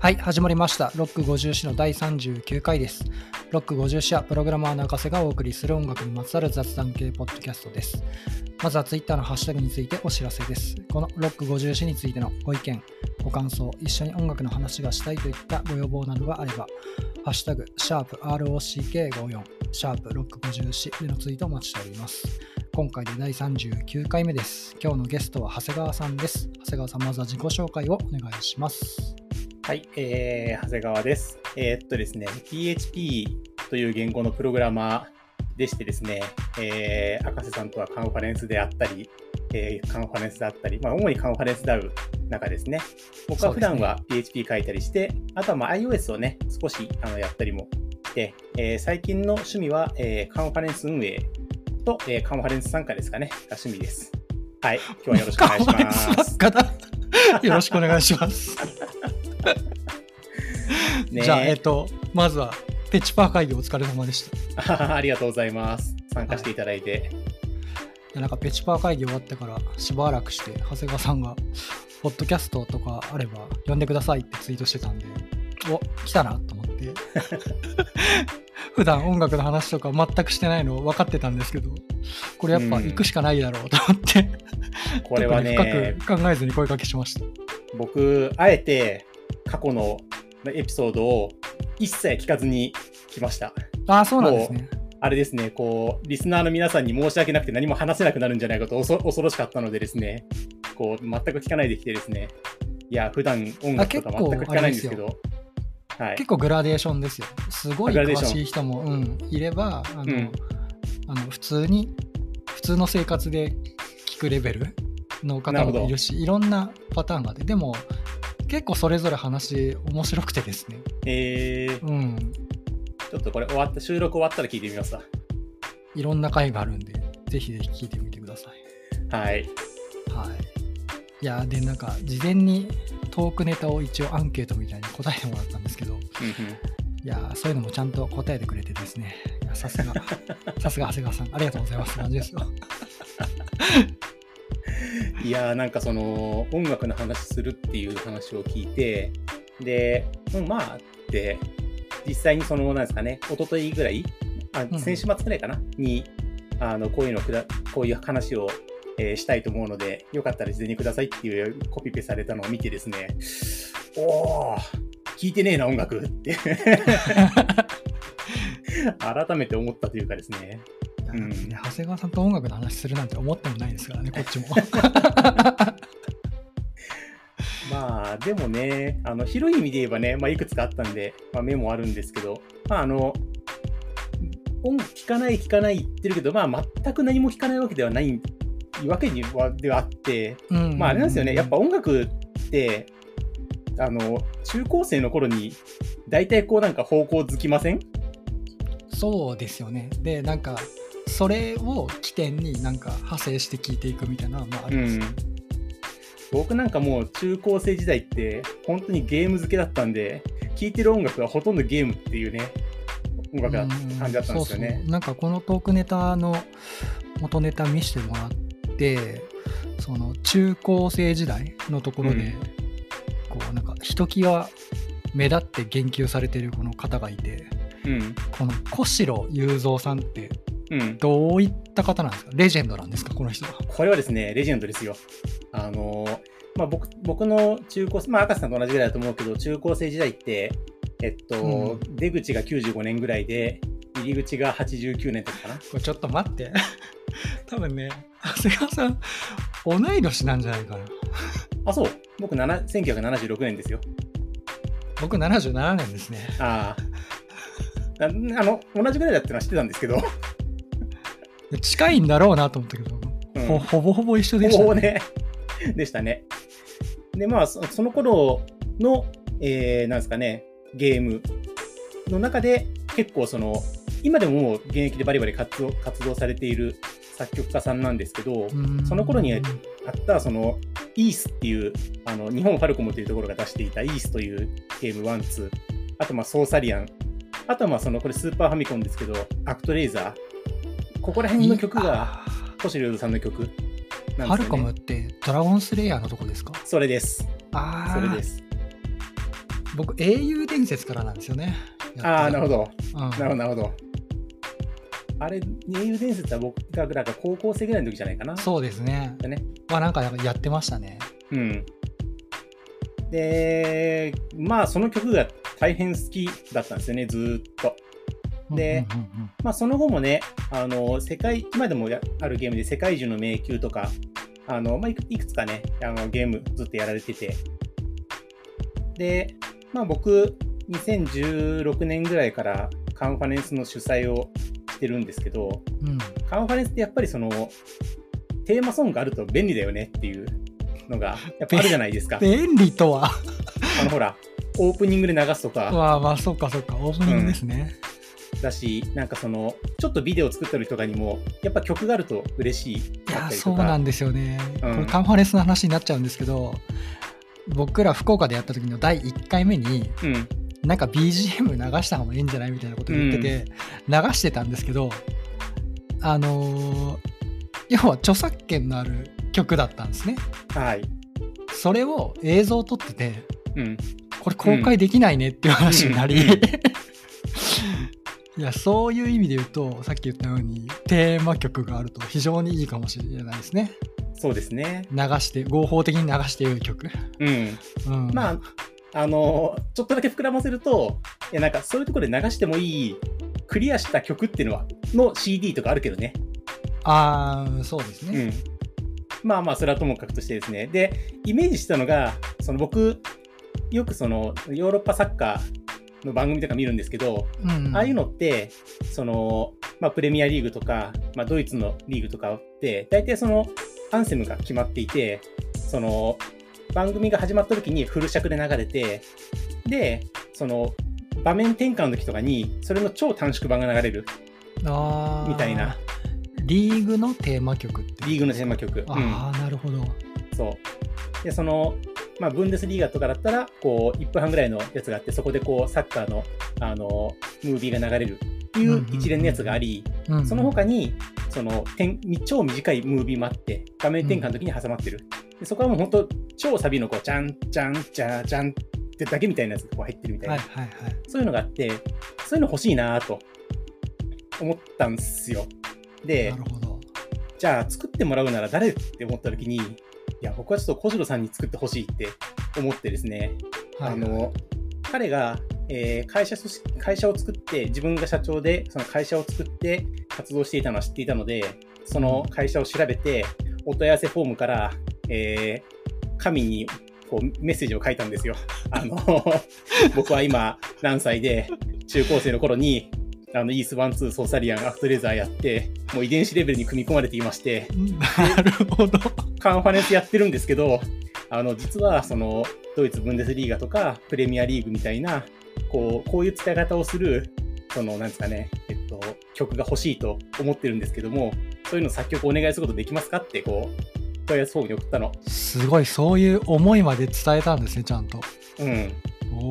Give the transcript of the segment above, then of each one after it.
はい、始まりました。ロック50詩の第39回です。ロック50詩はプログラマーの赤瀬がお送りする音楽にまつわる雑談系ポッドキャストです。まずは Twitter のハッシュタグについてお知らせです。このロック50詩についてのご意見、ご感想、一緒に音楽の話がしたいといったご要望などがあれば、ハッシュタグ、シャープ ROCK54、シャープロック50詩でのツイートをお待ちしております。今回で第39回目です。今日のゲストは長谷川さんです。長谷川さん、まずは自己紹介をお願いします。はい、えー、長谷川です。えーっとですね、PHP という言語のプログラマーでしてですね、えー、赤瀬さんとはカンファレンスであったり、えーカンファレンスであったり、まあ、主にカンファレンスで会う中ですね。僕は普段は PHP 書いたりして、あとはまあ iOS をね、少しあのやったりもして、えー最近の趣味は、えーカンファレンス運営と、えーカンファレンス参加ですかね、が趣味です。はい、今日はよろしくお願いします。よろしくお願いします。ねじゃあ、えっと、まずは、ペチパー会議お疲れ様でした。い ありがとうございます。参加していただいて。やなんか、ペチパー会議終わってからしばらくして、長谷川さんが、ポッドキャストとかあれば、呼んでくださいってツイートしてたんで、お、来たなと思って。普段音楽の話とか全くしてないの分かってたんですけど、これやっぱ行くしかないだろうと思って、これはね、深く考えずに声かけしました。僕、あえて過去のエピソードを一切聞かずに来ました。ああ、そうなんですね。あれですね、こう、リスナーの皆さんに申し訳なくて何も話せなくなるんじゃないかと恐恐ろしかったのでですね、こう、全く聞かないできてですね、いや、普段音楽とか全く聞かないんですけど、はい。結構グラデーションですよ。すごい詳しい人も、うん、いればあの、うんあの普通に普通の生活で聞くレベルの方もいるしいろんなパターンがあってでも結構それぞれ話面白くてですね、えー、うん、ちょっとこれ終わった、収録終わったら聞いてみますわ。いろんな回があるんでぜひぜひ聞いてみてください。はい。はい、いやでなんか事前にトークネタを一応アンケートみたいに答えてもらったんですけどうんうん。いやーそういうのもちゃんと答えてくれてですね、さすが、さすが長谷川さん、ありがとうございます。感じですよ。いやーなんかその音楽の話するっていう話を聞いてで、うん、まあって実際にそのなんですかね一昨日ぐらいあうん。先週末ぐらいかな、にあのこういうのくだこういう話を、えーしたいと思うのでよかったら事前にくださいっていうコピペされたのを見てですねおお聞いてねえな音楽って。改めて思ったというかですねいやうんね長谷川さんと音楽の話するなんて思ってもないですからね、こっちも。まあ、でもね、あの広い意味で言えばね、まあ、いくつかあったんで、まあ、目もあるんですけど、まあ、あの、音楽聴かない、聴かない言ってるけど、まあ、全く何も聴かないわけではないわけにはではあって、うんまあ、あれなんですよね、やっぱ音楽って、あの、中高生の頃に、大体こうなんか方向づきません？そうですよね。で、なんか、それを起点になんか派生して聞いていくみたいなのはまああります。僕なんかもう中高生時代って本当にゲーム好きだったんで聴いてる音楽はほとんどゲームっていうね音楽だったうん感じだったんですよね。そうそう。なんかこのトークネタの元ネタ見せてもらってその中高生時代のところで、うん。こうなんかひときわ目立って言及されてるこの方がいてうん。この小城雄三さんってうん。どういった方なんですか？レジェンドなんですか？この人は。これはですねレジェンドですよ。あのーまあ僕僕の中高生まあ赤瀬さんと同じぐらいだと思うけど中高生時代ってえっと、う出口が95年ぐらいで入り口が89年とかかな。これちょっと待って。多分ね長谷川さん同い年なんじゃないかな。あそう。僕7 1976年ですよ。僕77年ですね。ああああの同じぐらいだってのは知ってたんですけど、近いんだろうなと思ったけど、うん。ほほぼほぼ一緒でしたね。ほぼね、でしたね。で、まあ、そその頃の、えーなんですかね、ゲームの中で、結構その、今でももう現役でバリバリ活動活動されている作曲家さんなんですけど、うん。その頃にあった、その、イースっていう、あの、日本ファルコムというところが出していたイースというゲーム1、2、あとまあ、ソーサリアン、あとはまあ、その、これスーパーファミコンですけど、アクトレイザー、ここら辺の曲が、あ古代さんの曲なんですよね。ーファルコムってドラゴンスレイヤーのとこですか？それです。ああそれです。僕、英雄伝説からなんですよね。ああ、なるほど。ど。うん、なるほど、なるほど。あれ、英雄伝説は僕がなんか高校生ぐらいの時じゃないかな。そうですね。だね。まあ、なんかやってましたね。うん。で、まあ、その曲が大変好きだったんですよね、ずーっと。でうんうんうんうんまあ、その後もね、あの、世界、今でもやあるゲームで世界中の迷宮とか、あの、まあ、いくつかね、あの、ゲームずっとやられてて。で、まあ、僕、2016年ぐらいからカンファレンスの主催をしてるんですけど、うんカンファレンスってやっぱりその、テーマソングがあると便利だよねっていうのが、やっぱあるじゃないですか。便利とは。あの、ほら、オープニングで流すとか、まあまあ、そうかそうか、オープニングですね。だし、なんかその、ちょっとビデオ作ってる人とかにも、やっぱ曲があると嬉しいいや。そうなんですよね。うんこれ、カンファレンスの話になっちゃうんですけど、僕ら福岡でやった時の第1回目に、うん。なんか BGM 流した方がいいんじゃないみたいなこと言ってて、流してたんですけど、あのー要は著作権のある曲だったんですね。はい。それを映像を撮ってて、うん。これ公開できないねっていう話になり、うんうんいやそういう意味で言うとさっき言ったようにテーマ曲があると非常にいいかもしれないですねそうですね。流して合法的に流している曲、うん。うん、まあ、あの、ちょっとだけ膨らませると、いや、なんかそういうところで流してもいい、クリアした曲っていうのは、の CD とかあるけどね。あーそうですね、うん。まあまあ、それはともかくとしてですね。で、イメージしたのが、その僕、よくその、ヨーロッパサッカーの番組とか見るんですけど、うんああいうのって、その、まあ、プレミアリーグとか、まあ、ドイツのリーグとかって、大体その、アンセムが決まっていて、その、番組が始まった時にフル尺で流れて、で、その、場面転換の時とかに、それの超短縮版が流れる、みたいな。リーグのテーマ曲ってリーグのテーマ曲。うん。ああなるほど。そう。で、その、まあ、ブンデスリーガとかだったら、こう、1分半ぐらいのやつがあって、そこでこう、サッカーの、あの、ムービーが流れる。っていう一連のやつがあり、うんその他に、その、点超短いムービーもあって、画面転換の時に挟まってる。でそこはもう本当、超サビのこう、チャン、チャン、チャー、チャンってだけみたいなやつがこう入ってるみたいな、はいはいはい。そういうのがあって、そういうの欲しいなと思ったんですよ。でな、るほど。じゃあ作ってもらうなら誰って思った時に、いや、僕はちょっと小次郎さんに作ってほしいって思ってですね、はい。あの、彼が、えー会社組織、会社を作って、自分が社長で、その会社を作って活動していたのは知っていたので、その会社を調べて、お問い合わせフォームから、えー神にこうメッセージを書いたんですよ。あの、僕は今何歳で、中高生の頃に、あの、イースワンツーソーサリアン、アクトレーザーやって、もう遺伝子レベルに組み込まれていまして、なるほどカンファレンスやってるんですけど、あの、実は、その、ドイツブンデスリーガとか、プレミアリーグみたいな、こう、こういう使い方をする、その、なんですかね、えっと、曲が欲しいと思ってるんですけども、そういうの作曲お願いすることできますかって、こう、問い合わせフォームに送ったの。すごいそういう思いまで伝えたんですねちゃんとうん。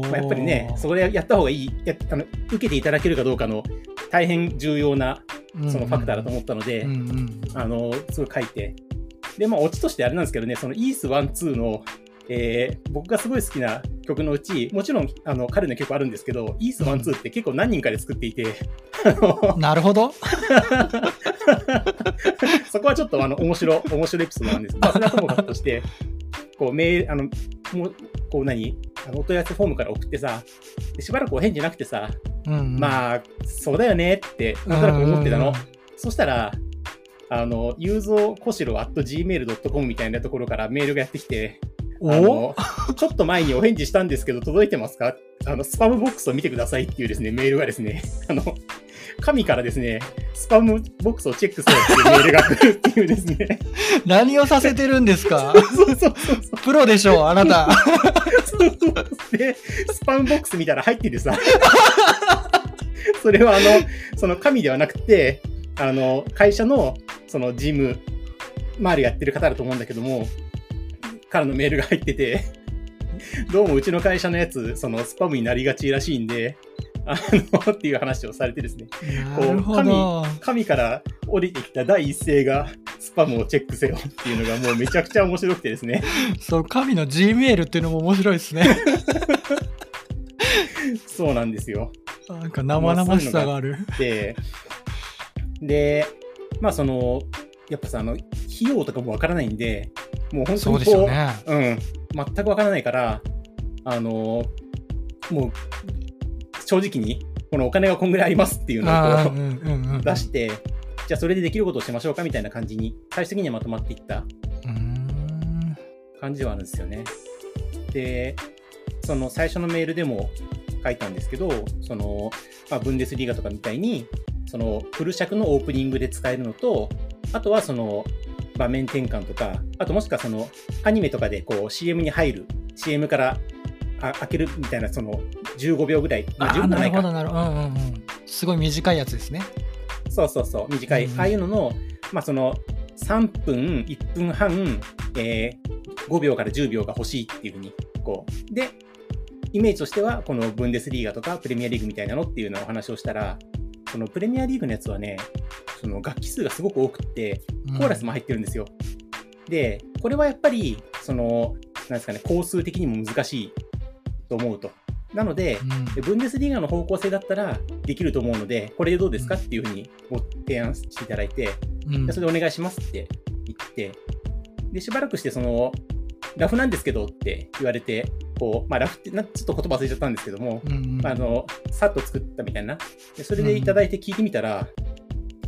まあ、やっぱりね、そこでやった方がいい、やあの受けていただけるかどうかの大変重要な、そのファクターだと思ったので、あの、すごい書いて。で、まあ、オチとしてあれなんですけどね、そのイース1、2の、えー僕がすごい好きな曲のうち、もちろん、あの、彼の曲あるんですけど、イース1、2って結構何人かで作っていて、なるほど そこはちょっと、あの、面白、面白いエピソードなんです。まあ、それはともかくとして、こう、メール、あの、もう、こう何あの、お問い合わせフォームから送ってさ、でしばらくお返事なくてさ、うんうんまあ、そうだよねって、なんとなく思ってたの。そしたら、あの、ユーゾーコシロ at gmail.com みたいなところからメールがやってきて、お？あの、ちょっと前にお返事したんですけど、届いてますか？あの、スパムボックスを見てくださいっていうですね、メールがですね、あの、神からですね、スパムボックスをチェックせよっていうメールが来るっていうですね、何をさせてるんですか？そうそうそうそう。プロでしょうあなた。そうそう。で、スパムボックス見たら入っててさ、それはあの、その神ではなくて、あの、会社の、その事務周りやってる方だと思うんだけども、からのメールが入ってて、どうもうちの会社のやつ、そのスパムになりがちらしいんで、あの、っていう話をされてですね、なるほど神から降りてきた第一声が、スパムをチェックせよっていうのがもうめちゃくちゃ面白くてですね。そう神の G メールっていうのも面白いですね そうなんですよ。なんか生々しさがある。で、で、まあその、やっぱさ、あの、費用とかもわからないんで、もう本当にこう、ですよね。うん、全くわからないから、あの、もう、正直に、このお金がこんぐらいありますっていうのをう 出して、じゃあそれでできることをしましょうかみたいな感じに、最終的にはまとまっていった感じはあるんですよね。で、その最初のメールでも書いたんですけど、その、まあ、ブンデスリーガとかみたいに、そのフル尺のオープニングで使えるのと、あとはその場面転換とか、あともしくはそのアニメとかでこう CM に入る、CM からあ開けるみたいなその15秒ぐらい、まあ、15あーな秒ないかるほどなるほど。うんうんうん。すごい短いやつですね。そうそうそう、短い、うんああいうのの、まあ、その3分、1分半、えー5秒から10秒が欲しいっていうふうに、こう、で、イメージとしては、このブンデスリーガとかプレミアリーグみたいなのっていうのをお話をしたら、そのプレミアリーグのやつはね、その楽器数がすごく多くって、コーラスも入ってるんですよ。で、これはやっぱり、その、なんですかね、工数的にも難しいと思うと。なので、うん。でブンデスリーガの方向性だったらできると思うので、これでどうですか？っていうふうにご提案していただいて、うん。でそれでお願いしますって言って、で、しばらくして、その、ラフなんですけどって言われて、こう、まあ、ラフってな、ちょっと言葉忘れちゃったんですけども、うんうん。あの、さっと作ったみたいな。でそれでいただいて聞いてみたら、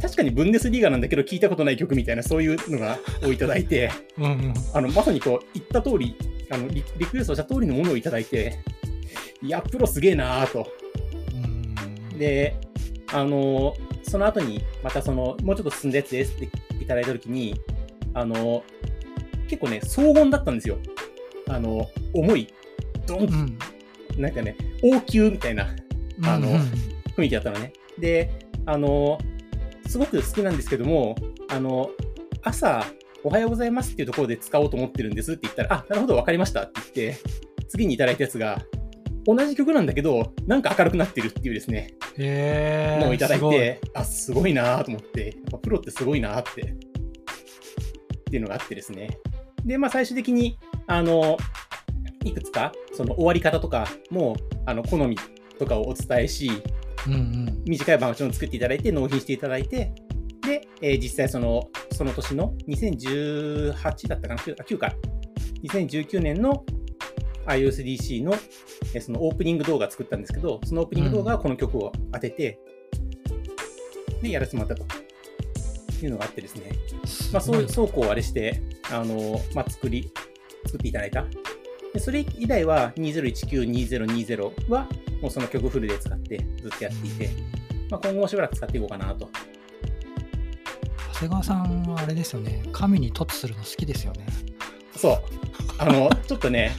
確かにブンデスリーガなんだけど聞いたことない曲みたいな、そういうのがをいただいて、うんうん。あの、まさにこう、言った通り、あのリ、リクエストした通りのものをいただいて、いや、プロすげえなーと。うんで、あの、その後に、またその、もうちょっと進んだやつですっていただいたときに、あの、結構ね、荘厳だったんですよ。あの、重い、ドン、うんなんかね、王宮みたいなあのうんうん雰囲気だったのね。で、あの、すごく好きなんですけども、あの、朝、おはようございますっていうところで使おうと思ってるんですって言ったら、あ、なるほど、わかりましたって言って、次にいただいたやつが、同じ曲なんだけど、なんか明るくなってるっていうですね、へえのをいただいて、あ、すごいなと思って、やっぱプロってすごいなって、っていうのがあってですね。で、まあ最終的に、あの、いくつか、その終わり方とかも、あの、好みとかをお伝えし、うんうん。短いバージョンを作っていただいて、納品していただいて、で、えー実際その、その年の2018だったかな？9, あ9か。2019年の iOSDC の、えーそのオープニング動画を作ったんですけど、そのオープニング動画はこの曲を当てて、で、やらせてもらったというのがあってですね。まあ、そう、そうこうあれして、あの、まあ、作り、作っていただいた。でそれ以来は2019-2020は、もうその曲フルで使ってずっとやっていて、まあ、今後もしばらく使っていこうかなと。長谷川さんはあれですよね神に凸するの好きですよねそう。あの、ちょっとね、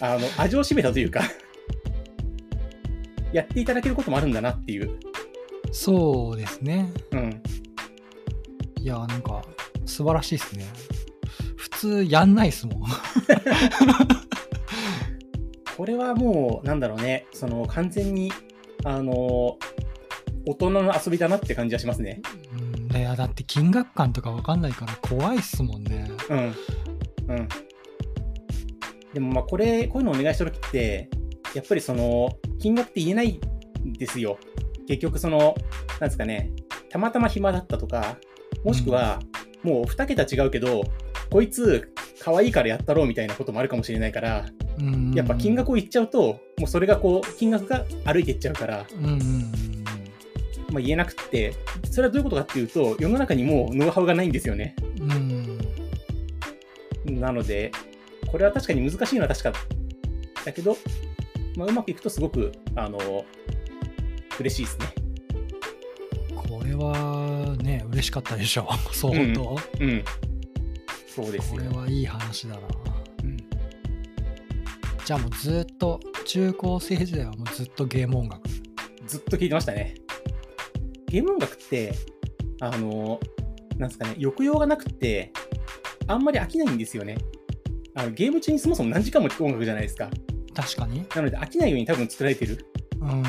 あの、味を占めたというか、やっていただけることもあるんだなっていう。そうですねうん。いやなんか素晴らしいですね普通やんないっすもん これはもう、なんだろうね、その、完全に、あの、大人の遊びだなって感じはしますね。うんいやだって金額感とかわかんないから怖いっすもんねうん。うん。でもまあこれ、こういうのお願いした時って、やっぱりその、金額って言えないんですよ。結局その、なんですかね、たまたま暇だったとか、もしくは、もう2桁違うけど、こいつ、可愛いからやったろうみたいなこともあるかもしれないから、うんやっぱ金額を言っちゃうと、もうそれがこう、金額が歩いていっちゃうから、まあ、言えなくって、それはどういうことかっていうと、世の中にもうノウハウがないんですよね。なので、これは確かに難しいのは確かだけど、まあ、うまくいくとすごく、あの、嬉しいですね。これはね嬉しかったでしょ相 当、うんうん。そうですこよ。れはいい話だなうんじゃあもうずっと中高生時代はもうずっとゲーム音楽ずっと聴いてましたね。ゲーム音楽って、あの、なんですかね、抑揚がなくって、あんまり飽きないんですよね。あのゲーム中にそもそも何時間も聴く音楽じゃないですか。確かになので飽きないように多分作られてる。うん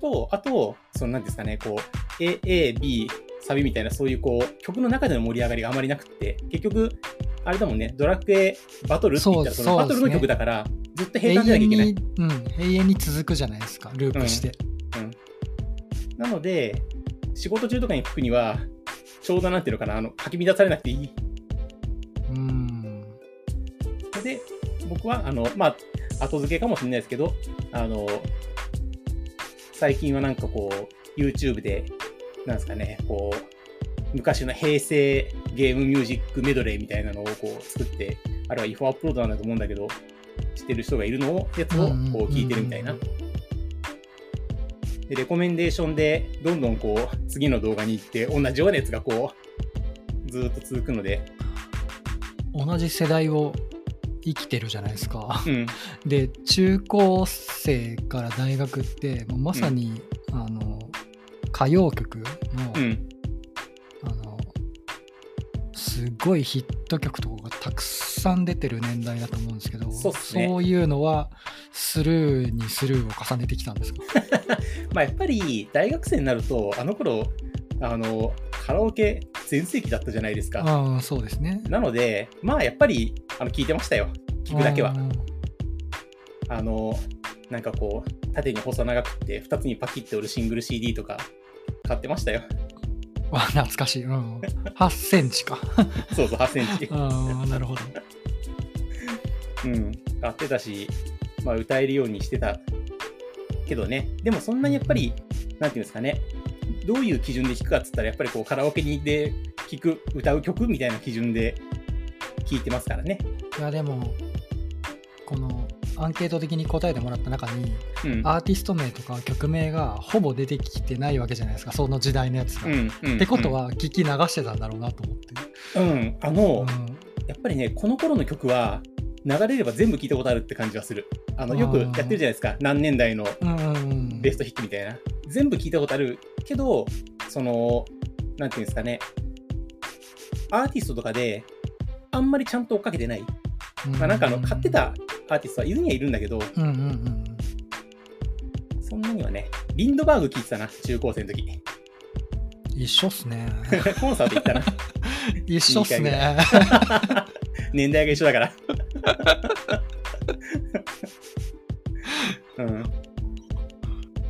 と、あと、そのなんですかね、こう、A、A、B、サビみたいな、そういうこう、曲の中での盛り上がりがあまりなくって、結局、あれだもんね、ドラクエバトルって言ったら、そのバトルの曲だから、ずっと平坦じゃなきゃいけない。に、うん、永遠に続くじゃないですか、ループして。なので、仕事中とかに聞くには、ちょうどなんていうのかな、あの、かき乱されなくていい。うん。ので、僕は、あの、まあ、後付けかもしれないですけど、あの、最近はなんかこう、YouTube で、なんですかね、こう、昔の平成ゲームミュージックメドレーみたいなのをこう作って、あれは違法アップロードなんだと思うんだけど、してる人がいるのを、やつをこう聞いてるみたいな。で、レコメンデーションで、どんどんこう、次の動画に行って、同じようなやつがこう、ずーっと続くので、同じ世代を生きてるじゃないですか。うん、で、中高生から大学って、まさに、あの、歌謡曲の、うん、あの、すごいヒット曲とかがたくさん出てる年代だと思うんですけど、そうねそういうのはスルーにスルーを重ねてきたんですか？まあやっぱり大学生になると、あの頃、あの、カラオケ全盛期だったじゃないですか。ああ、そうですね。なので、まあやっぱり、あの、聞いてましたよ。聞くだけはう。んあの、なんかこう、縦に細長くて、2つにパキッて折るシングル CD とか、買ってましたよ。わ懐かしい。うん、8センチか。そうそう、8センチ。あ あ、なるほど。うん、買ってたし、まあ歌えるようにしてたけどね。でもそんなにやっぱり、なんていうんですかね、どういう基準で弾くかっつったら、やっぱりこうカラオケにで聴く、歌う曲みたいな基準で聴いてますからね。いや、でも、このアンケート的に答えてもらった中に、うん。アーティスト名とか曲名がほぼ出てきてないわけじゃないですか、その時代のやつが。うんうんってこと、は、聞き流してたんだろうなと思って。うん、うんあの、うんやっぱりね、この頃の曲は、流れれば全部聴いたことあるって感じはする。あの、よくやってるじゃないですか。何年代のベストヒットみたいな。全部聞いたことあるけど、その、なんていうんですかね、アーティストとかで、あんまりちゃんと追っかけてない。まあ、なんかあの、買ってたアーティストはいるにはいるんだけど、うんうんうんそんなにはね、リンドバーグ聞いてたな、中高生の時。一緒っすね コンサート行ったな。一緒っすね年代が一緒だから。うん。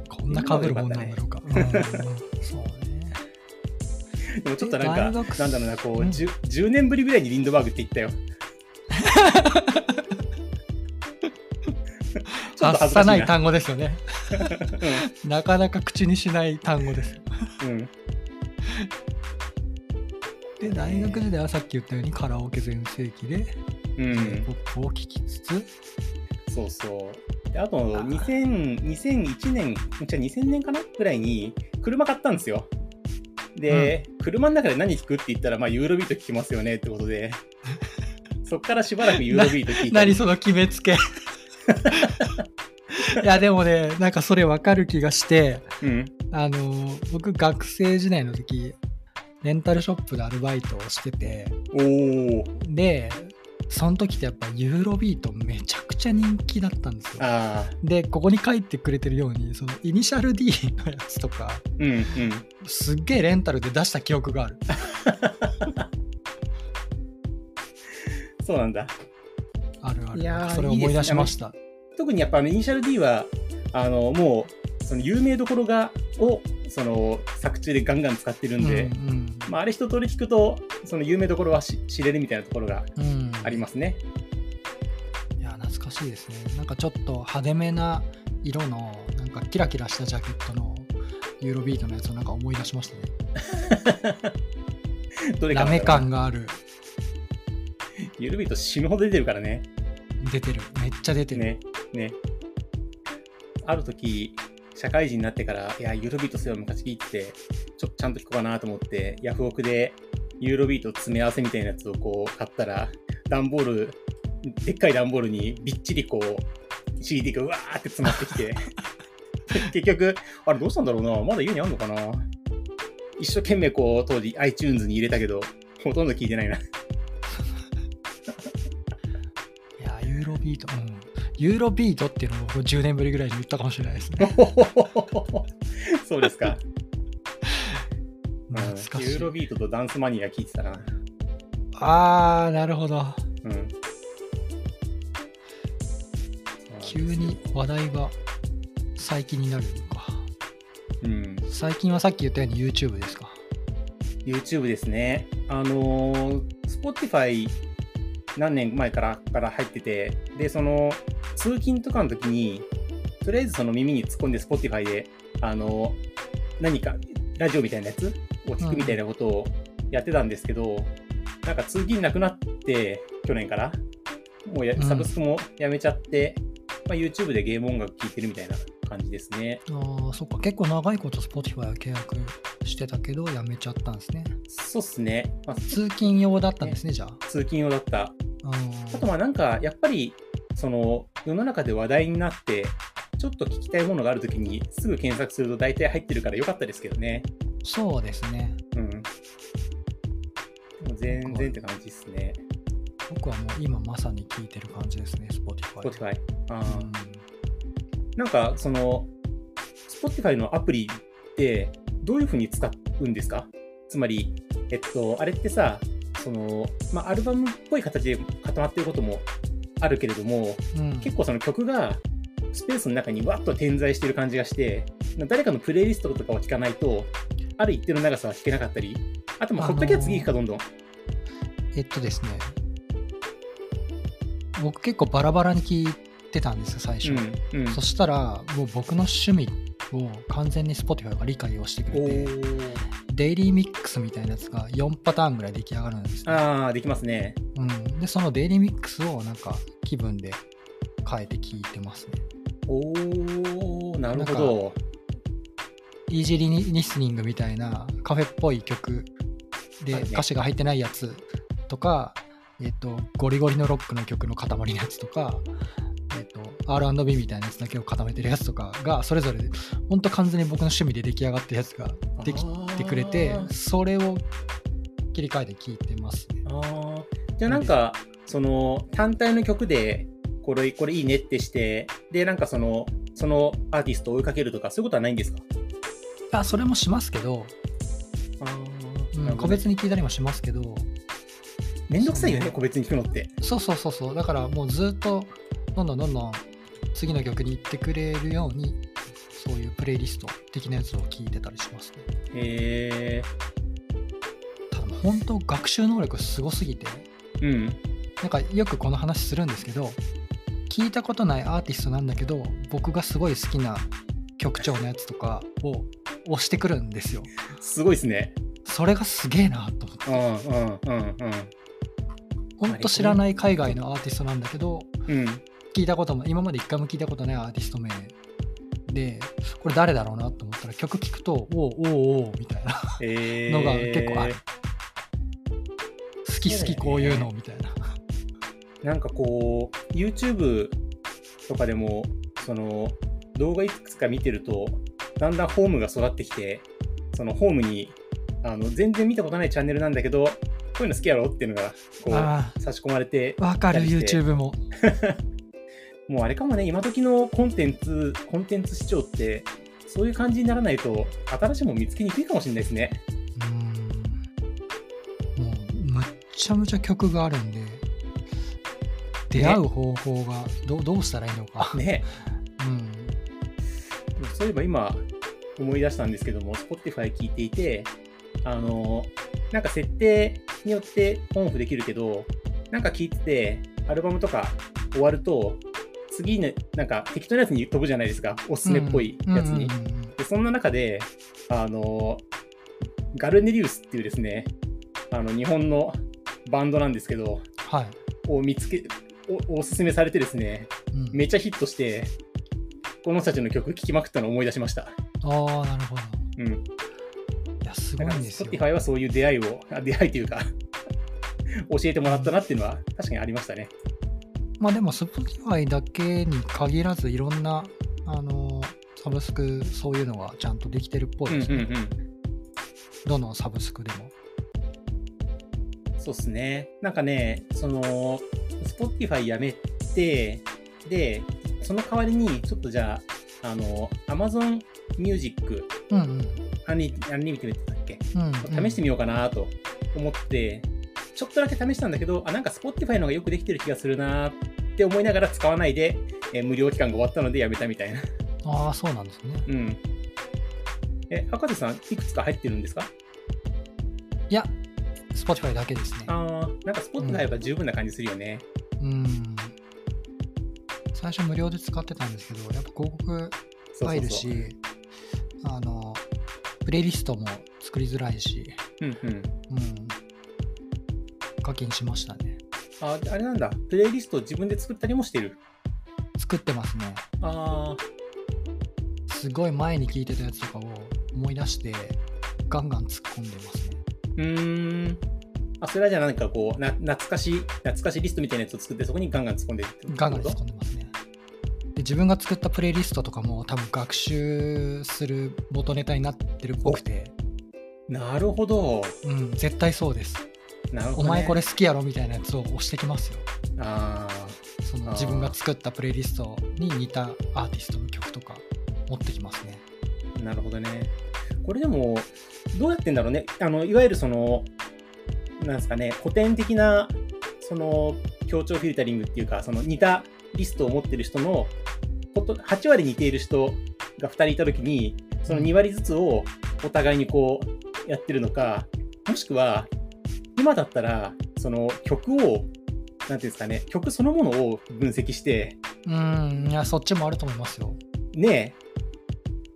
こんな被るもんなんだろうか、でもちょっとなんか、なんだろうな、こう、うん 10, 10年ぶりぐらいにリンドバーグって言ったよ。ちょっと恥ずかしいな。い単語ですよねなかなか口にしない単語ですうん。うん。で大学時代はさっき言ったようにカラオケ全盛期でうん。ポップを聴きつつそうそう。であと、2000 2001年、じゃあ2000年かなぐらいに、車買ったんですよ。で、車の中で何聞くって言ったら、まあ、ユーロビート聞きますよねってことで、そっからしばらくユーロビート聞いて。何その決めつけいやでもねなんかそれわかる気がしてうん。あの僕学生時代の時レンタルショップでアルバイトをしてて。でその時ってやっぱユーロビートめちゃくちゃ人気だったんですよ。でここに書いてくれてるようにそのイニシャル D のやつとかうんうん。すっげえレンタルで出した記憶がある そうなんだ。あるある。いやーそれ思い出しました。特にやっぱあのイニシャル D は、あの、もう、その有名どころが、を、その、作中でガンガン使ってるんで、うんまあ、あれ一通り聞くと、その有名どころはし知れるみたいなところがうんうんありますね。いや懐かしいですね。なんかちょっと派手めな色のなんかキラキラしたジャケットのユーロビートのやつをなんか思い出しましたね。どれかラメ感があるゆるビート死ぬほど出てるからね。出てるめっちゃ出てる、ね。ね。ある時、社会人になってから、いや、ユーロビートそういえば昔聞いてて、ちょっとちゃんと聞こうかなと思って、ヤフオクでユーロビート詰め合わせみたいなやつをこう買ったら、段ボール、でっかい段ボールにびっちりこう、CD がうわーって詰まってきて、結局、あれどうしたんだろうな？まだ家にあんのかな？一生懸命こう、当時 iTunes に入れたけど、ほとんど聞いてないな。ビートうんユーロビートっていうのを僕10年ぶりぐらいに言ったかもしれないですね そうですか。うん懐かしいユーロビートとダンスマニア聞いてたな。あーなるほどうん。急に話題が最近になるのか。うん。最近はさっき言ったように YouTube ですか？YouTube ですね。あのー、Spotify 何年前からから入ってて、で、その、通勤とかの時に、とりあえずその耳に突っ込んで Spotify で、あのー何か、ラジオみたいなやつを聞くみたいなことをやってたんですけど、なんか通勤なくなって、去年から、もうサブスクもやめちゃって、まあ、YouTube でゲーム音楽聴いてるみたいな感じですね。ああ、そっか。結構長いこと Spotify は契約してたけど、やめちゃったんですね。そうっすね。まあ、通勤用だったんですね、じゃあ。通勤用だった。ああとまあなんかやっぱりその世の中で話題になってちょっと聞きたいものがあるときにすぐ検索すると大体入ってるから良かったですけどね。そうですね。うん。全然って感じですね。僕はもう今まさに聞いてる感じですね、Spotify。Spotify。あうーんなんかその Spotify のアプリってどういうふうに使うんですか？つまり、えっと、あれってさ、その、まあ、アルバムっぽい形で固まってることもあるけれども、うん。結構その曲がスペースの中にわっと点在してる感じがして、誰かのプレイリストとかを聞かないと、ある一定の長さは聞けなかったり、あとまああのーほっときゃ次行くかどんどん。えっとですね、僕結構バラバラに聞いてたんですよ、最初。うんうんそしたら、もう僕の趣味を完全に Spotify が理解をしてくおれて、ーデイリーミックスみたいなやつが4パターンぐらい出来上がるんですね。ああ、できますね。うん、で、そのデイリーミックスをなんか気分で変えて聞いてますね。おー、なるほど。イージーリリスニングみたいなカフェっぽい曲で歌詞が入ってないやつとか、えっとゴリゴリのロックの曲の塊のやつとか、えっと R&B みたいなやつだけを固めてるやつとかがそれぞれほんと完全に僕の趣味で出来上がったやつができてくれてそれを切り替えて聴いてますね。あー。じゃあなんか、その単体の曲で、これ、これいいねってして、で、なんかその、そのアーティストを追いかけるとか、そういうことはないんですか？あそれもしますけど、あうん個別に聞いたりもしますけどめんどくさいよね、個別に聞くのって。そうそうそうそう。だからもうずっとどんどんどんどん次の曲に行ってくれるようにそういうプレイリスト的なやつを聞いてたりしますねへえただ本当学習能力すごすぎてうん。なんかよくこの話するんですけど聞いたことないアーティストなんだけど僕がすごい好きな曲調のやつとかを押してくるんですよすごいですね。それがすげえなと思ってうんうんうんほんと知らない海外のアーティストなんだけどうん。うん。聞いたことも今まで一回も聞いたことないアーティスト名でこれ誰だろうなと思ったら曲聞くとおうおうおうみたいな。えー、のが結構ある。好き好きこういうのみたいな。なんかこう、YouTube とかでも、その、動画いくつか見てると、だんだんホームが育ってきて、そのホームに、あの、全然見たことないチャンネルなんだけど、こういうの好きやろっていうのが、こあう、差し込まれて、わかる YouTube も もうあれかもね、今時のコンテンツ、コンテンツ視聴って、そういう感じにならないと、新しいもの見つけにくいかもしれないですね。うーんもうむっちゃむちゃ曲があるんで出会う方法がどどうしたらいいのか、ね。うんそういえば今思い出したんですけども、Spotify 聞いていて、あの、なんか設定によってオンオフできるけど、なんか聞いてて、アルバムとか終わると、次ね、なんか適当なやつに飛ぶじゃないですか、おすすめっぽいやつに。で、そんな中で、あの、ガルネリウスっていうですね、あの、日本のバンドなんですけど、はい、を見つけ、おおすすめされてですね、うんめちゃヒットして、この人たちの曲聴きまくったのを思い出しました。ああなるほどうん。いやすごいんですよ Spotify はそういう出会いを、あ出会いというか、教えてもらったなっていうのは確かにありましたね。まあでも Spotify だけに限らずいろんなあのサブスクそういうのがちゃんとできてるっぽいですね、うんうんうん。どのサブスクでも。そうっすね。なんかね、その、Spotify やめて、で、その代わりに、ちょっとじゃあ、あの、Amazon Music うんうん。 Unlimited だっけ？うんうん。試してみようかなと思って、ちょっとだけ試したんだけど、あ、なんか Spotify の方がよくできてる気がするなっって思いながら使わないで、えー無料期間が終わったのでやめたみたいな。ああ、そうなんですね。うん。え、博士さん、いくつか入ってるんですか？いや、Spotify だけですね。ああ、なんかスポットがやっぱ十分な感じするよね。うん。最初無料で使ってたんですけど、やっぱ広告入る。し、あの、プレイリストも作りづらいし、うんうん。うん。課金しましたね。ああれなんだ、プレイリストを自分で作ったりもしてる。作ってますね。あすごい前に聞いてたやつとかを思い出して、ガンガン突っ込んでますね。ー、うーん。あ、それはじゃあなんかこう、な懐かしい、懐かしいリストみたいなやつを作って、そこにガンガン突っ込んでるってこと？ガンガン突っ込んでますね。で自分が作ったプレイリストとかも多分学習する元ネタになってるっぽくて、なるほど。うん、絶対そうです。ね。お前これ好きやろみたいなやつを押してきますよ。あその自分が作ったプレイリストに似たアーティストの曲とか持ってきますね。あ、なるほどね。これでも、どうやってんだろうね。あの、いわゆるその、なんですかね、古典的な、その、強調フィルタリングっていうか、その似たリストを持ってる人の、こと8割似ている人が2人いたときに、その2割ずつをお互いにこう、やってるのか、もしくは、今だったら、その曲を、なんていうんですかね、曲そのものを分析して、うん、いや、そっちもあると思いますよ。ね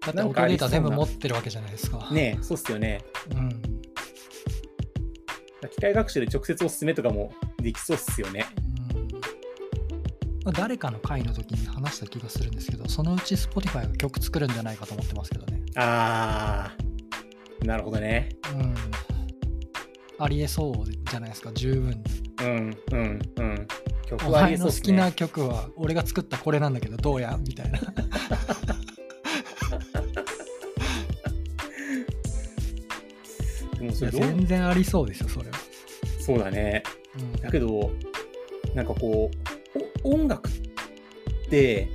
だって音データ全部持ってるわけじゃないですか。え、ねえ、そうっすよね。うん。機械学習で直接おすすめとかもできそうっすよね。うん誰かの回の時に話した気がするんですけど、そのうち Spotify が曲作るんじゃないかと思ってますけどね。あー、なるほどね。うん。ありえそうじゃないですか、十分に。うん、うん、うん。お曲はあり前の好えそうね。きな曲は俺が作ったこれなんだけどどうや？みたいな。もそれ全然ありそうですよ、それは。そうだね。うんだけど、なんかこう、お音楽って、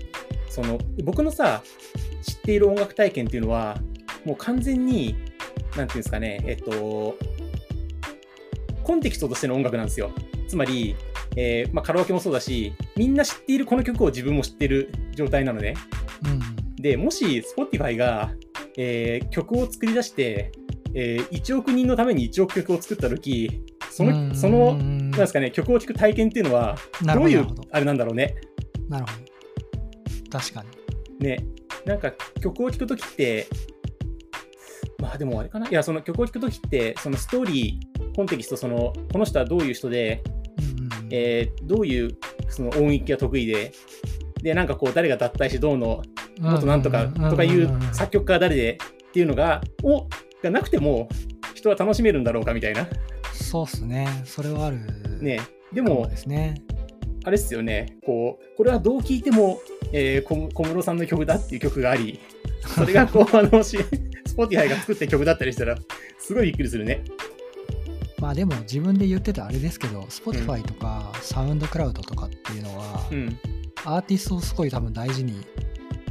その、僕のさ、知っている音楽体験っていうのは、もう完全に、なんていうんですかね、えっと、コンテキストとしての音楽なんですよ。つまり、えーまあ、カラオケもそうだし、みんな知っているこの曲を自分も知ってる状態なのね。うんで、もし Spotify が、えー曲を作り出して、えー1億人のために1億曲を作った時そうんの、その、うんなんですかね、曲を聴く体験っていうのは、どういうあれなんだろうね。なるほど。確かに。ね。なんか曲を聴くときって、まあでもあれかな。いや、その曲を聴くときって、そのストーリー、コンテキスト、その、この人はどういう人で、うんうんえーどういうその音域が得意で、で、なんかこう、誰が脱退しどうの、もっとなんとかとかいう作曲家は誰でっていうのが、を、がなくても、人は楽しめるんだろうかみたいな。そうっすね。それはある。ね。でかも、ですね。あれっすよね、こう、これはどう聴いても、えー小小室さんの曲だっていう曲があり、それがこう、あの、し Spotify が作った曲だったりしたら、すごいびっくりするね。まあでも自分で言ってたあれですけど、Spotify とかサウンドクラウドとかっていうのは、うん。アーティストをすごい多分大事に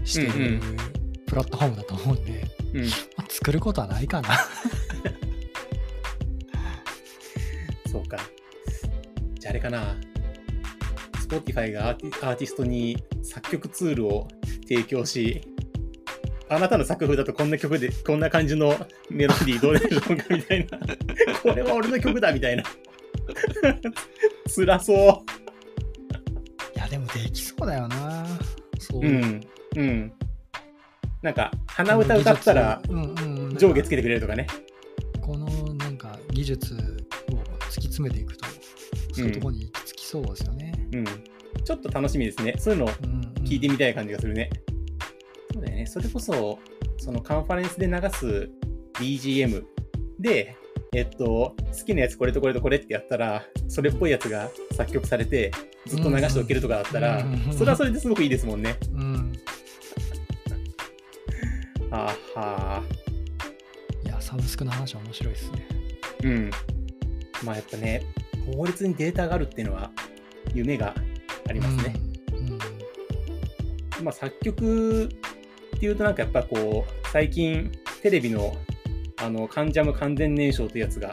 してるプラットフォームだと思うんで、うん。まあ作ることはないかな。そうか。じゃああれかな。Spotify がアーティストに作曲ツールを提供し、あなたの作風だとこんな曲で、こんな感じのメロディーどうでしょうかみたいな。これは俺の曲だみたいな。辛そいやでもできそうだよな。そうう。うん。うん。なんか、鼻歌歌ったら上下つけてくれるとかね。このなんか技術を突き詰めていくと、そういうところに行き着きそうですよね。うん。ちょっと楽しみですね。そういうのをうんうん聞いてみたい感じがするね。そうだよね。それこそ、そのカンファレンスで流す BGM で、えっと、好きなやつこれとこれとこれってやったら、それっぽいやつが作曲されて、ずっと流しておけるとかだったらそれはそれですごくいいですもんね。うん。あーはいや、サブスクの話は面白いですね。ーうん。まあやっぱね、法律にデータがあるっていうのは夢がありますね。うん。うんまあ、作曲っていうとなんかやっぱこう最近テレビのあのカンジャム完全燃焼というやつが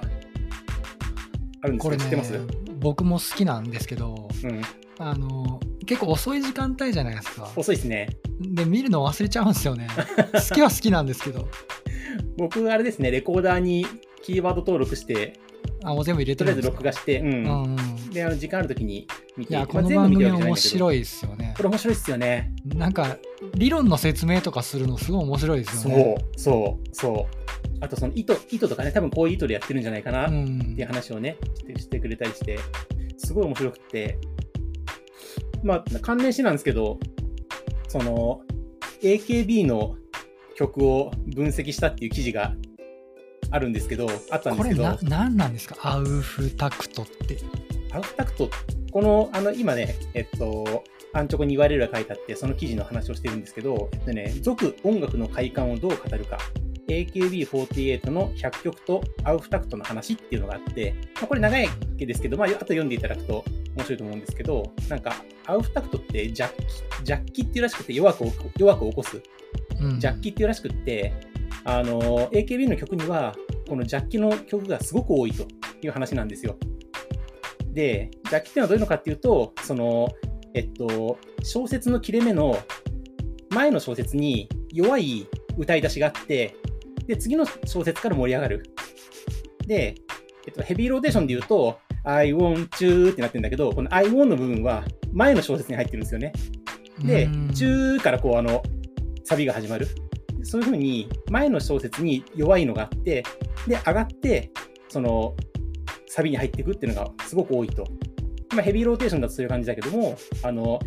あるんですこれねけど知ってます、僕も好きなんですけど、うんあの、結構遅い時間帯じゃないですか。遅いですね。で、見るの忘れちゃうんですよね。好きは好きなんですけど。僕、あれですね、レコーダーにキーワード登録して、あ、もう全部入れてとりあえず録画して、うん。うんうん。で、あの時間あるときに見て、いや、まこの番組面白いですよねこ。れ面白いっすよね。なんか、理論の説明とかするのすごい面白いですそよね。う、そう、そう。あと、その意図、意図とかね、多分こういう意図でやってるんじゃないかなっんていう話をね、してしてくれたりして、すごい面白くて、まあ、関連してなんですけど、その、AKB の曲を分析したっていう記事があるんですけど、あったんですけど、これな、なんなんですか？アウフタクトって。アウフタクト、この、あの、今ね、えっと、アンチョコに言われるが書いてあって、その記事の話をしてるんですけど、えっとね、続音楽の快感をどう語るか、AKB48 の100曲とアウフタクトの話っていうのがあって、まあ、これ長いわけですけど、まあ、あと読んでいただくと面白いと思うんですけど、なんか、アウフタクトってジャッキ、ジャッキっていうらしくて弱く弱く起こす。うん。ジャッキっていうらしくって、あの、AKB の曲には、このジャッキの曲がすごく多いという話なんですよ。で、ジャッキっていうのはどういうのかっていうと、その、えっと、小説の切れ目の前の小説に弱い歌い出しがあって、で、次の小説から盛り上がる。で、えっと、ヘビーローテーションで言うと、I want you ってなってるんだけど、この I want の部分は前の小説に入ってるんですよね。でうん、中からこう、あの、サビが始まる。そういうふうに、前の小説に弱いのがあって、で、上がって、その、サビに入っていくっていうのがすごく多いと。まあ、ヘビーローテーションだとそういう感じだけども、あの、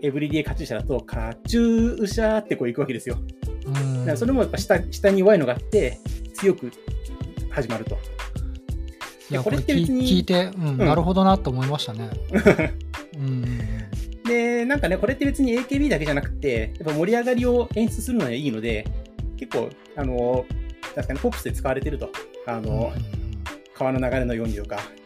エブリディカチューシャだと、カチューシャーってこう行くわけですよ。うんだからそれもやっぱ下下に弱いのがあって、強く始まると。いや、これって別に聞いて、うんうんなるほどなと思いましたね。うんで、なんかね、これって別に AKB だけじゃなくて、やっぱ盛り上がりを演出するのにはいいので、結構、あの、確かにポップスで使われてると。あうんの、川の流れのようにとか、うん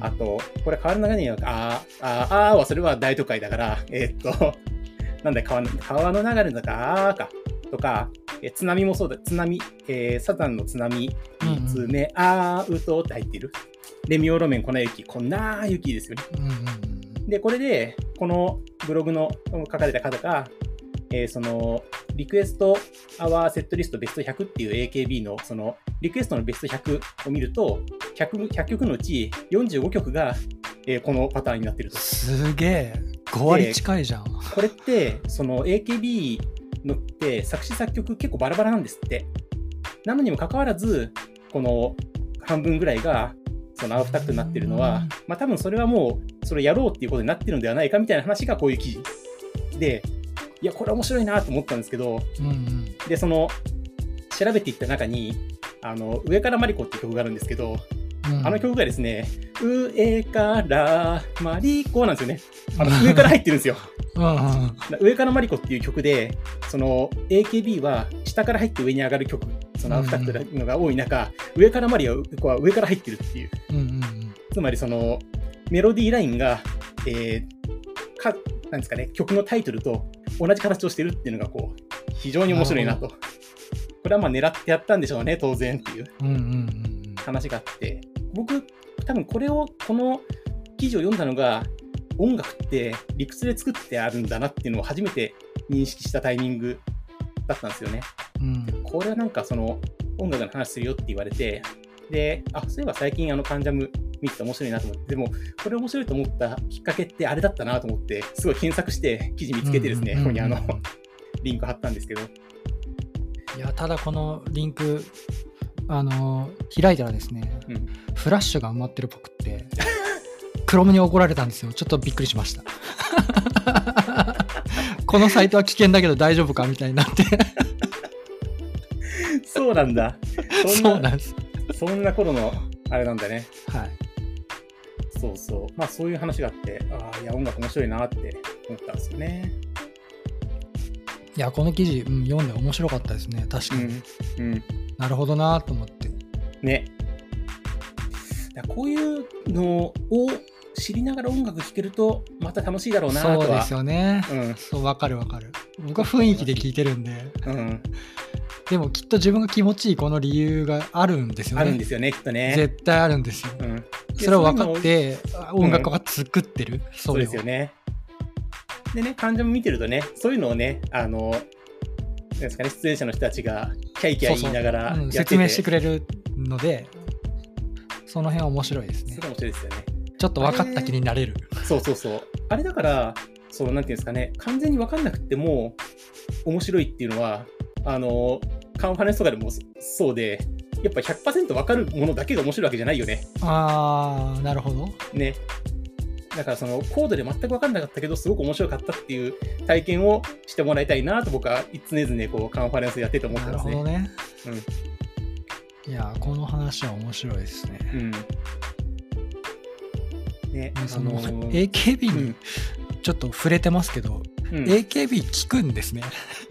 あと、これ川の流れにあー、あー、あーはそれは大都会だから、えーっと、なんだよ川の、川の流れのか、あーか、とか、え津波もそうだ、津波、えーサザンの津波、三つ目、あーうとって入っている。レミオロメン、粉雪、こんな雪ですよね。うんうんで、これで、このブログの書かれた方が、えーその、リクエストアワーセットリストベスト100っていう AKB の、その、リクエストのベスト100を見ると、100, 100曲のうち45曲が、えーこのパターンになってると。すげえ、5割近いじゃん。これって、その AKB のって作詞作曲結構バラバラなんですって。なのにもかかわらず、この半分ぐらいが、そのアウフタクトになってるのはうん、まあ多分それはもう、それをやろうっていうことになってるのではないかみたいな話がこういう記事。で、いや、これ面白いなと思ったんですけど、うんうんで、その、調べていった中に、あの、上からマリコっていう曲があるんですけど、うんあの曲がですね、上からマリコなんですよね。あの上から入ってるんですよ。うんうん上からマリコっていう曲で、その AKB は下から入って上に上がる曲、そのアフタクトなのが多い中、上からマリコは上から入ってるっていう。うんうんつまりそのメロディーラインが、えーか、なんですかね、曲のタイトルと同じ形をしてるっていうのがこう、非常に面白いなと。これはまあ狙ってやったんでしょうね、当然っていううんうんうん話があって、僕、多分これを、この記事を読んだのが、音楽って理屈で作ってあるんだなっていうのを初めて認識したタイミングだったんですよね。うん。これはなんかその音楽の話するよって言われて、で、あ、そういえば最近あのカンジャム見てて面白いなと思って、でもこれ面白いと思ったきっかけってあれだったなと思って、すごい検索して記事見つけてですね、うん。ここにあの リンク貼ったんですけど、いやただこのリンクあの開いたらですね、うんフラッシュが埋まってるっぽくってクロムに怒られたんですよちょっとびっくりしました このサイトは危険だけど大丈夫かみたいになって そうなんだ。そんなそうなんですそんな頃のあれなんだね。はいそうそう。まあそういう話があって、ああ、いや音楽面白いなって思ったんですよね。いやこの記事、うん、読んで面白かったですね確かに、うん。うん。なるほどなと思ってね。こういうのを知りながら音楽聴けるとまた楽しいだろうな。そうですよねうん。そうわかるわかる僕は雰囲気で聞いてるんでうん。でもきっと自分が気持ちいいこの理由があるんですよねあるんですよね、きっとね。絶対あるんですようん。それを分かって音楽が作ってる、そうですよねね。でね、患者も見てるとね、そういうのをね、あの、なんですかね、出演者の人たちがキャイキャイ言いながらそうん説明してくれるので、その辺は面白いですね面白いですよね。ちょっと分かった気になれる。そうそうそう。あれだから、そのなんていうんですかね、完全に分かんなくても面白いっていうのは、あの、カンファレンスとかでもそうで、やっぱ100%分かるものだけが面白いわけじゃないよね。あー、なるほど。ね。だからそのコードで全く分かんなかったけど、すごく面白かったっていう体験をしてもらいたいなと僕は常々こうカンファレンスやってて思ってなるますね。ほどね。いや、この話は面白いですね。うん。ね、あそののー AKB にうんちょっと触れてますけど、うん AKB 聞くんですね。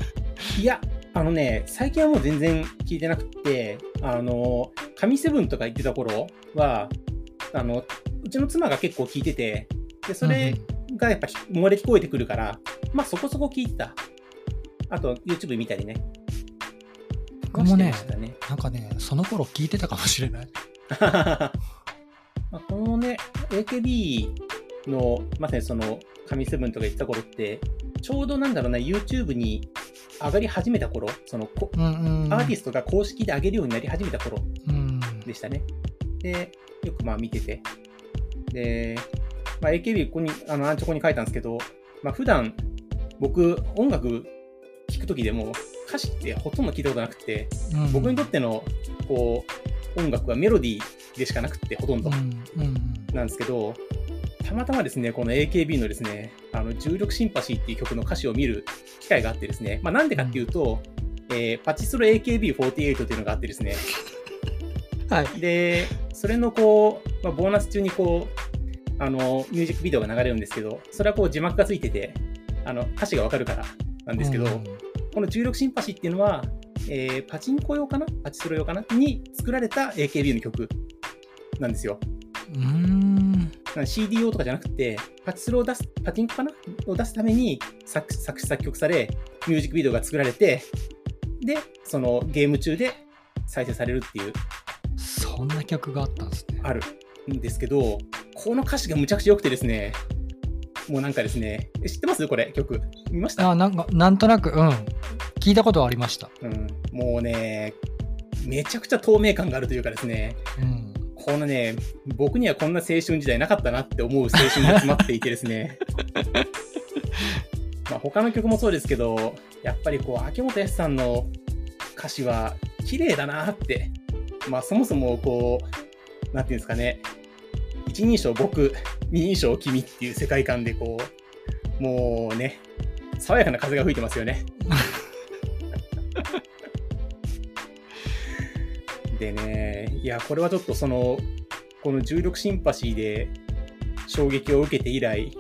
いや、あのね、最近はもう全然聞いてなくて、あの、神セブンとか言ってた頃は、あの、うちの妻が結構聞いてて、で、それがやっぱ漏れ聞こえてくるから、まあそこそこ聞いてた。あと、YouTube 見たりね。僕もねね。なんかね、その頃聞いてたかもしれない。まあこのね、AKB の、まさにその、神セブンとか言ってた頃って、ちょうどなんだろうな、YouTube に上がり始めた頃、その、こうんうん。アーティストが公式で上げるようになり始めた頃うん。でしたね。で、よくまあ見てて。で、まあ、AKB ここに、あの、アンチョコに書いたんですけど、まあ普段僕音楽聴くときでも歌詞ってほとんど聞いたことなくて、うん。僕にとってのこう音楽はメロディーでしかなくてほとんど。なんですけど、たまたまですね、この AKB のですね、あの、重力シンパシーっていう曲の歌詞を見る機会があってですね、まあなんでかっていうと、えーパチスロ AKB48 っていうのがあってですね、はい。で、それのこう、まあ、ボーナス中にこう、あの、ミュージックビデオが流れるんですけど、それはこう字幕がついてて、あの、歌詞がわかるからなんですけど、うんこの重力シンパシーっていうのは、えーパチンコ用かな？パチスロ用かな？に作られた AKB の曲なんですよ。うーん。CD 用とかじゃなくて、パチスロを出す、パチンコかな？を出すために作作詞作曲され、ミュージックビデオが作られて、で、そのゲーム中で再生されるっていう、そんな曲があったんですね。あるんですけど、この歌詞がむちゃくちゃ良くてですね、もうなんかですね、え知ってます？これ、曲。見ました？あ、なんか、なんとなく、うん。聞いたことはありました。うん。もうね、めちゃくちゃ透明感があるというかですね、うん。このね、僕にはこんな青春時代なかったなって思う青春が詰まっていてですね。まあ他の曲もそうですけど、やっぱりこう、秋元康さんの歌詞は綺麗だなって。まあそもそもこう、なんていうんですかね、一人称僕、二人称君っていう世界観でこう、もうね、爽やかな風が吹いてますよね。でね、いや、これはちょっとその、この重力シンパシーで衝撃を受けて以来、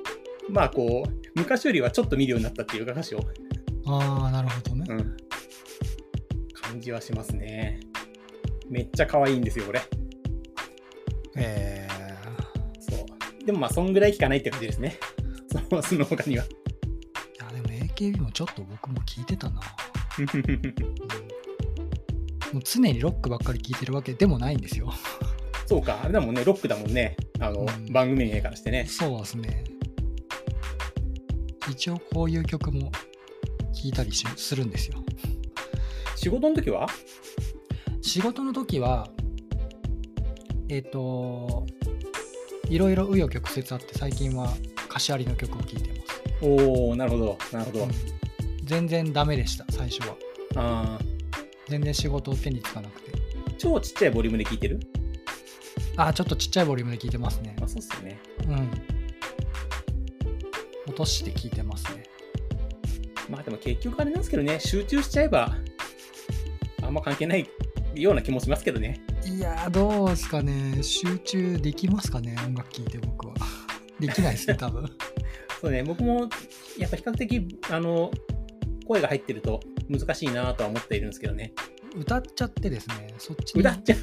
まあこう、昔よりはちょっと見るようになったっていうか歌詞を、ああ、なるほどね。うん、感じはしますね。めっちゃ可愛いんですよ、これ。えそう。でもまあ、そんぐらい聞かないって感じですね。そのその他には。ー、いや、でも AKB もちょっと僕も聞いてたな。うんもう常にロックばっかり聴いてるわけでもないんですよ。そうか、あれだもんね、ロックだもんね。あの、うん番組名からしてね。そうですね。一応こういう曲も聴いたりしするんですよ。仕事の時は？仕事の時は、えっ、と、いろいろ紆余曲折あって最近は歌詞ありの曲を聴いてます。おー、なるほど、なるほど。うん全然ダメでした、最初は。あー全然仕事を手につかなくて。超ちっちゃいボリュームで聞いてる？あ、ちょっとちっちゃいボリュームで聴いてますねま。あ、そうっすよね。うん。落として聴いてますね。まあでも結局あれなんですけどね、集中しちゃえば、あんま関係ないような気もしますけどね。いやー、どうですかね。集中できますかね、音楽聴いて僕は。できないですね、多分。そうね、僕もやっぱ比較的、あの、声が入ってると難しいなとは思っているんですけどね。歌っちゃってですね、そっちに歌っちゃ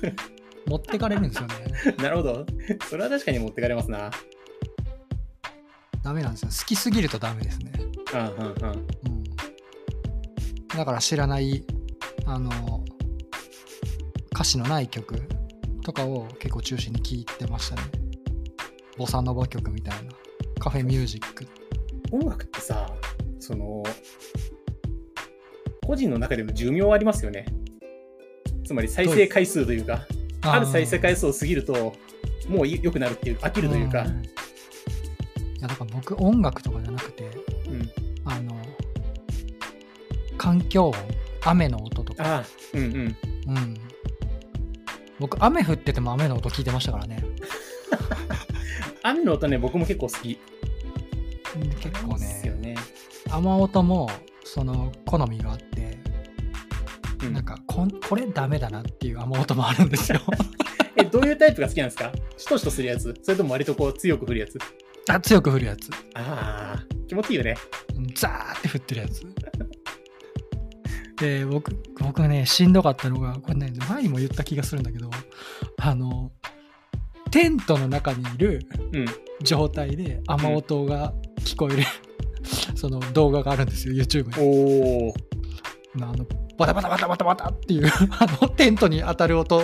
持ってかれるんですよね。う。なるほど。それは確かに持ってかれますな。ダメなんですよ。好きすぎるとダメですね。うんうんうん。うん。だから知らない、あの、歌詞のない曲とかを結構中心に聴いてましたね。ボサノバ曲みたいな。カフェミュージック。音楽ってさ、その、個人の中でも寿命ありますよね。つまり再生回数というか、ある再生回数を過ぎると、もう良くなるっていう、飽きるというか。んいやだから僕音楽とかじゃなくてうん。あの環境音雨の音とか、うんうん。うん、僕雨降ってても雨の音聞いてましたからね。雨の音ね、僕も結構好き。結構ね。ね。雨音もその好みがあって、うん。なんかこんこれダメだなっていう雨音もあるんですよ。え、どういうタイプが好きなんですか？しとしとするやつ？それとも割とこう強く降るやつ？あ強く降るやつ。ああ、気持ちいいよね。ザーって降ってるやつで僕僕ねしんどかったのがこれね前にも言った気がするんだけどあのテントの中にいるうん。状態で雨音が聞こえる、その動画があるんですよ YouTube に。おお。あのバタバタバタバタバタっていう あのテントに当たる音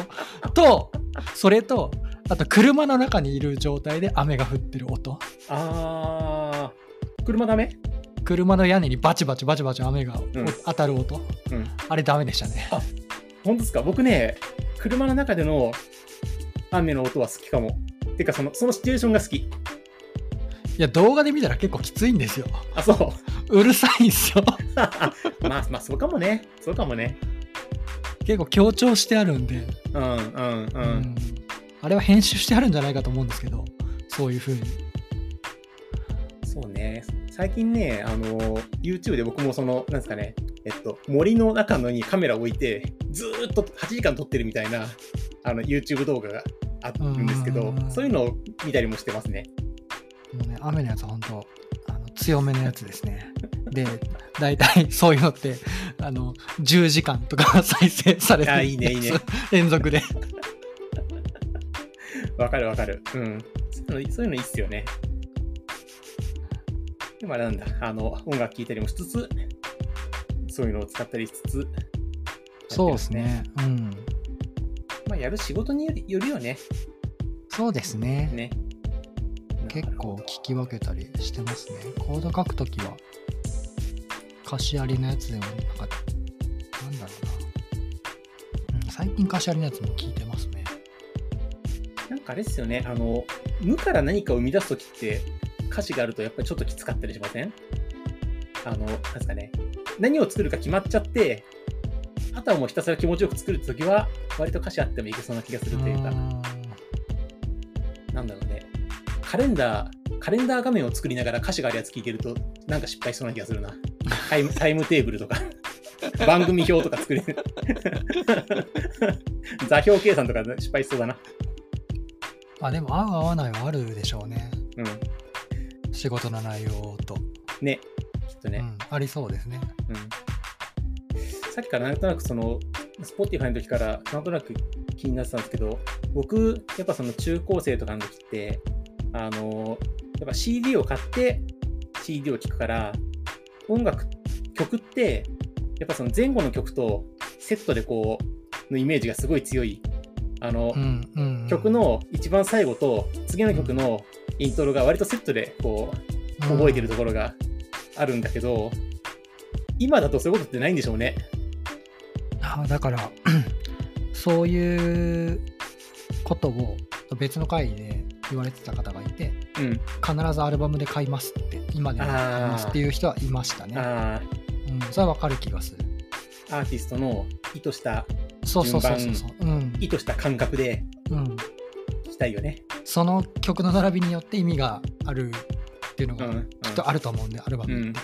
とそれとあと車の中にいる状態で雨が降ってる音。ああ、車ダメ？車の屋根にバチバチバチバチ雨がうん当たる音、うん。あれダメでしたね本当ですか？僕ね、車の中での雨の音は好きかも。てかその、そのシチュエーションが好き。いや動画で見たら結構きついんですよあ、そう。うるさいんですよ まあ、まあ、そうかもね。そうかもね。結構強調してあるんで、うん、うん、う。うんんあれは編集してあるんじゃないかと思うんですけどそういう風にそうね。最近ね、あの、YouTube で僕もその、なんですかね、えっと、森の中のにカメラを置いて、ずーっと8時間撮ってるみたいな、あの、YouTube 動画があるんですけどうん、そういうのを見たりもしてますね。もうね、雨のやつは本当あの強めのやつですね。で、大体そういうのって、あの、10時間とか 再生されてあいいねいいね連続で。わかるわかる。うん。そういうのいいっすよね。でもあれなんだ、あの、音楽聴いたりもしつつ、そういうのを使ったりしつつ、そうですね。うん。まあ、やる仕事によるよね。そうですね。ね。結構聞き分けたりしてますね。コード書くときは、歌詞ありのやつでも、なんか、なんだろうな。うん、最近歌詞ありのやつも聞いてますね。なんかあれですよね、あの、無から何かを生み出すときって、歌詞があるとやっぱりちょっときつかったりしません？あの、なんですかね、何を作るか決まっちゃって、あとはもうひたすら気持ちよく作るときは、割と歌詞あってもいけそうな気がするというか、んなんだろうね、カレンダー、カレンダー画面を作りながら歌詞があるやつ聞いてると、なんか失敗しそうな気がするな。タイム タイムテーブルとか、番組表とか作れる。座標計算とか失敗しそうだな。あ、でも合う合わないはあるでしょうね。うん。仕事の内容と。ね、きっとね。うん、ありそうですね。うんさっきからなんとなくその、Spotify の時からなんとなく気になってたんですけど、僕、やっぱその中高生とかの時って、あの、やっぱ CD を買って CD を聴くから、音楽、曲って、やっぱその前後の曲とセットでこう、のイメージがすごい強い。あの、うんうんうん曲の一番最後と次の曲のイントロが割とセットでこう、覚えてるところがあるんだけど、今だとそういうことってないんでしょうね。あだから そういうことを別の会で言われてた方がいてうん。必ずアルバムで買いますって今でも買いますっていう人はいましたね、あうん、それはわかる気がする。あ、アーティストの意図した、そうそうそうそうそう、うん。意図した感覚で。うん、聴きたいよね。その曲の並びによって意味があるっていうのがうん。きっとあると思うんで、アルバム。って、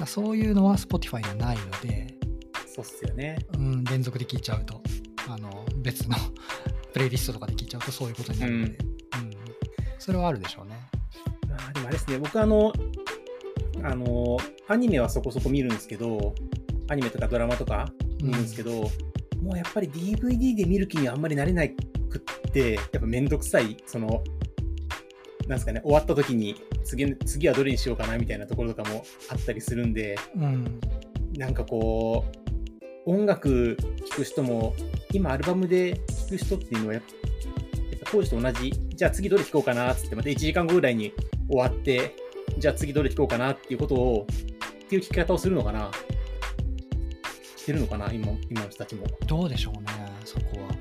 うん。そういうのは Spotify にはないので、そうっすよね。うん、連続で聴いちゃうと。あの別の プレイリストとかで聴いちゃうとそういうことになるので、うん。それはあるでしょうね。あーでもあれですね、僕あの、あの、アニメはそこそこ見るんですけど、アニメとかドラマとか見るんですけど、もうやっぱり DVD で見る気にはあんまりなれなくって、やっぱめんどくさい、その、なんですかね、終わった時に次次はどれにしようかなみたいなところとかもあったりするんで、うんなんかこう、音楽聴く人も、今アルバムで聴く人っていうのはやっぱ、当時と同じ、じゃあ次どれ聴こうかなっつって、また1時間後ぐらいに終わって、じゃあ次どれ聞こうかなっていうことを、っていう聞き方をするのかなしてるのかな今今の人たち。もどうでしょうね、そこは。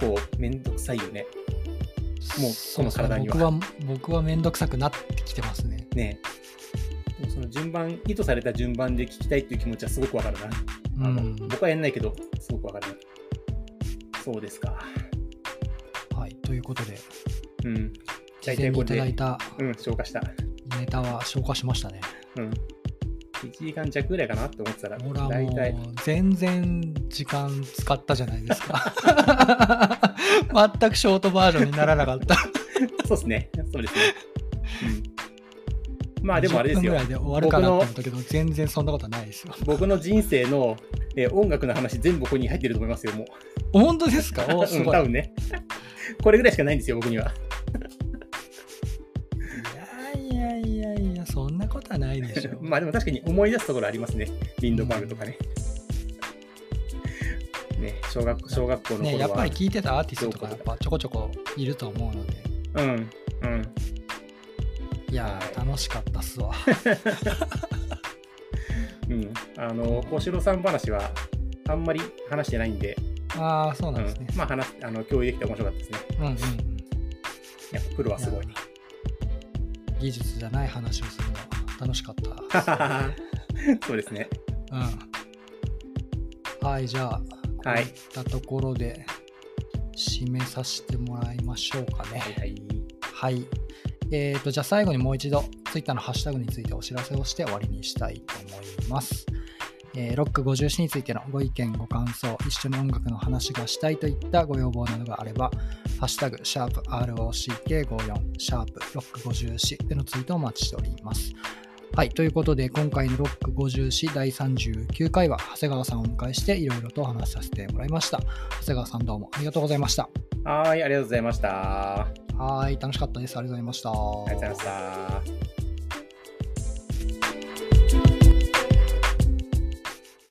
構めんどくさいよね。もうこの体には僕は、僕はめんどくさくなってきてますね。ねでもその順番、意図された順番で聞きたいっていう気持ちはすごくわかるな。うあのん。僕はやんないけど、すごくわかるな。そうですか。はい。ということで、うん。事前にいただいたうん、消化した。ネタは消化しましたね。うん。1時間弱ぐらいかなって思ってたら、ほら大体、全然時間使ったじゃないですか。全くショートバージョンにならなかった。そうですね。そうですね。うん。まあでもあれですよ10分ぐらい。で終わるかなと思ったけど、全然そんなことはないですよ。僕の人生の、えー音楽の話全部ここに入ってると思いますよ、もう。本当ですか？おすうんごい。多分ね。これぐらいしかないんですよ、僕には。ないでしょ。まあでも確かに思い出すところありますね。リンドバーグとかね。ね、小学小学校の頃は。ね、やっぱり聴いてたアーティストとかやっぱちょこちょこいると思うので、うん、うん。いやー、楽しかったっすわ。うん。あの、幸四郎さん話は、あんまり話してないんで、ああ、そうなんですねうん。まあ話、あの、共有できて面白かったですね。うんうんうん。やっぱプロはすごい。技術じゃない話をするのは楽しかった。そうですね。うん。はい、じゃあ、こうはいいったところで締めさせてもらいましょうかね。はいはい。はい。えーと、じゃあ最後にもう一度、Twitter のハッシュタグについてお知らせをして終わりにしたいと思います。えーロック54についてのご意見、ご感想、一緒に音楽の話がしたいといったご要望などがあれば、ハッシュタグ、シャープ ROCK54、シャープロック54でのツイートをお待ちしております。はい。ということで、今回のロック54第39回は、長谷川さんをお迎えして、いろいろとお話しさせてもらいました。長谷川さんどうもありがとうございました。はい、ありがとうございました。あはい。楽しかったです。ありがとうございました。りがとうございました。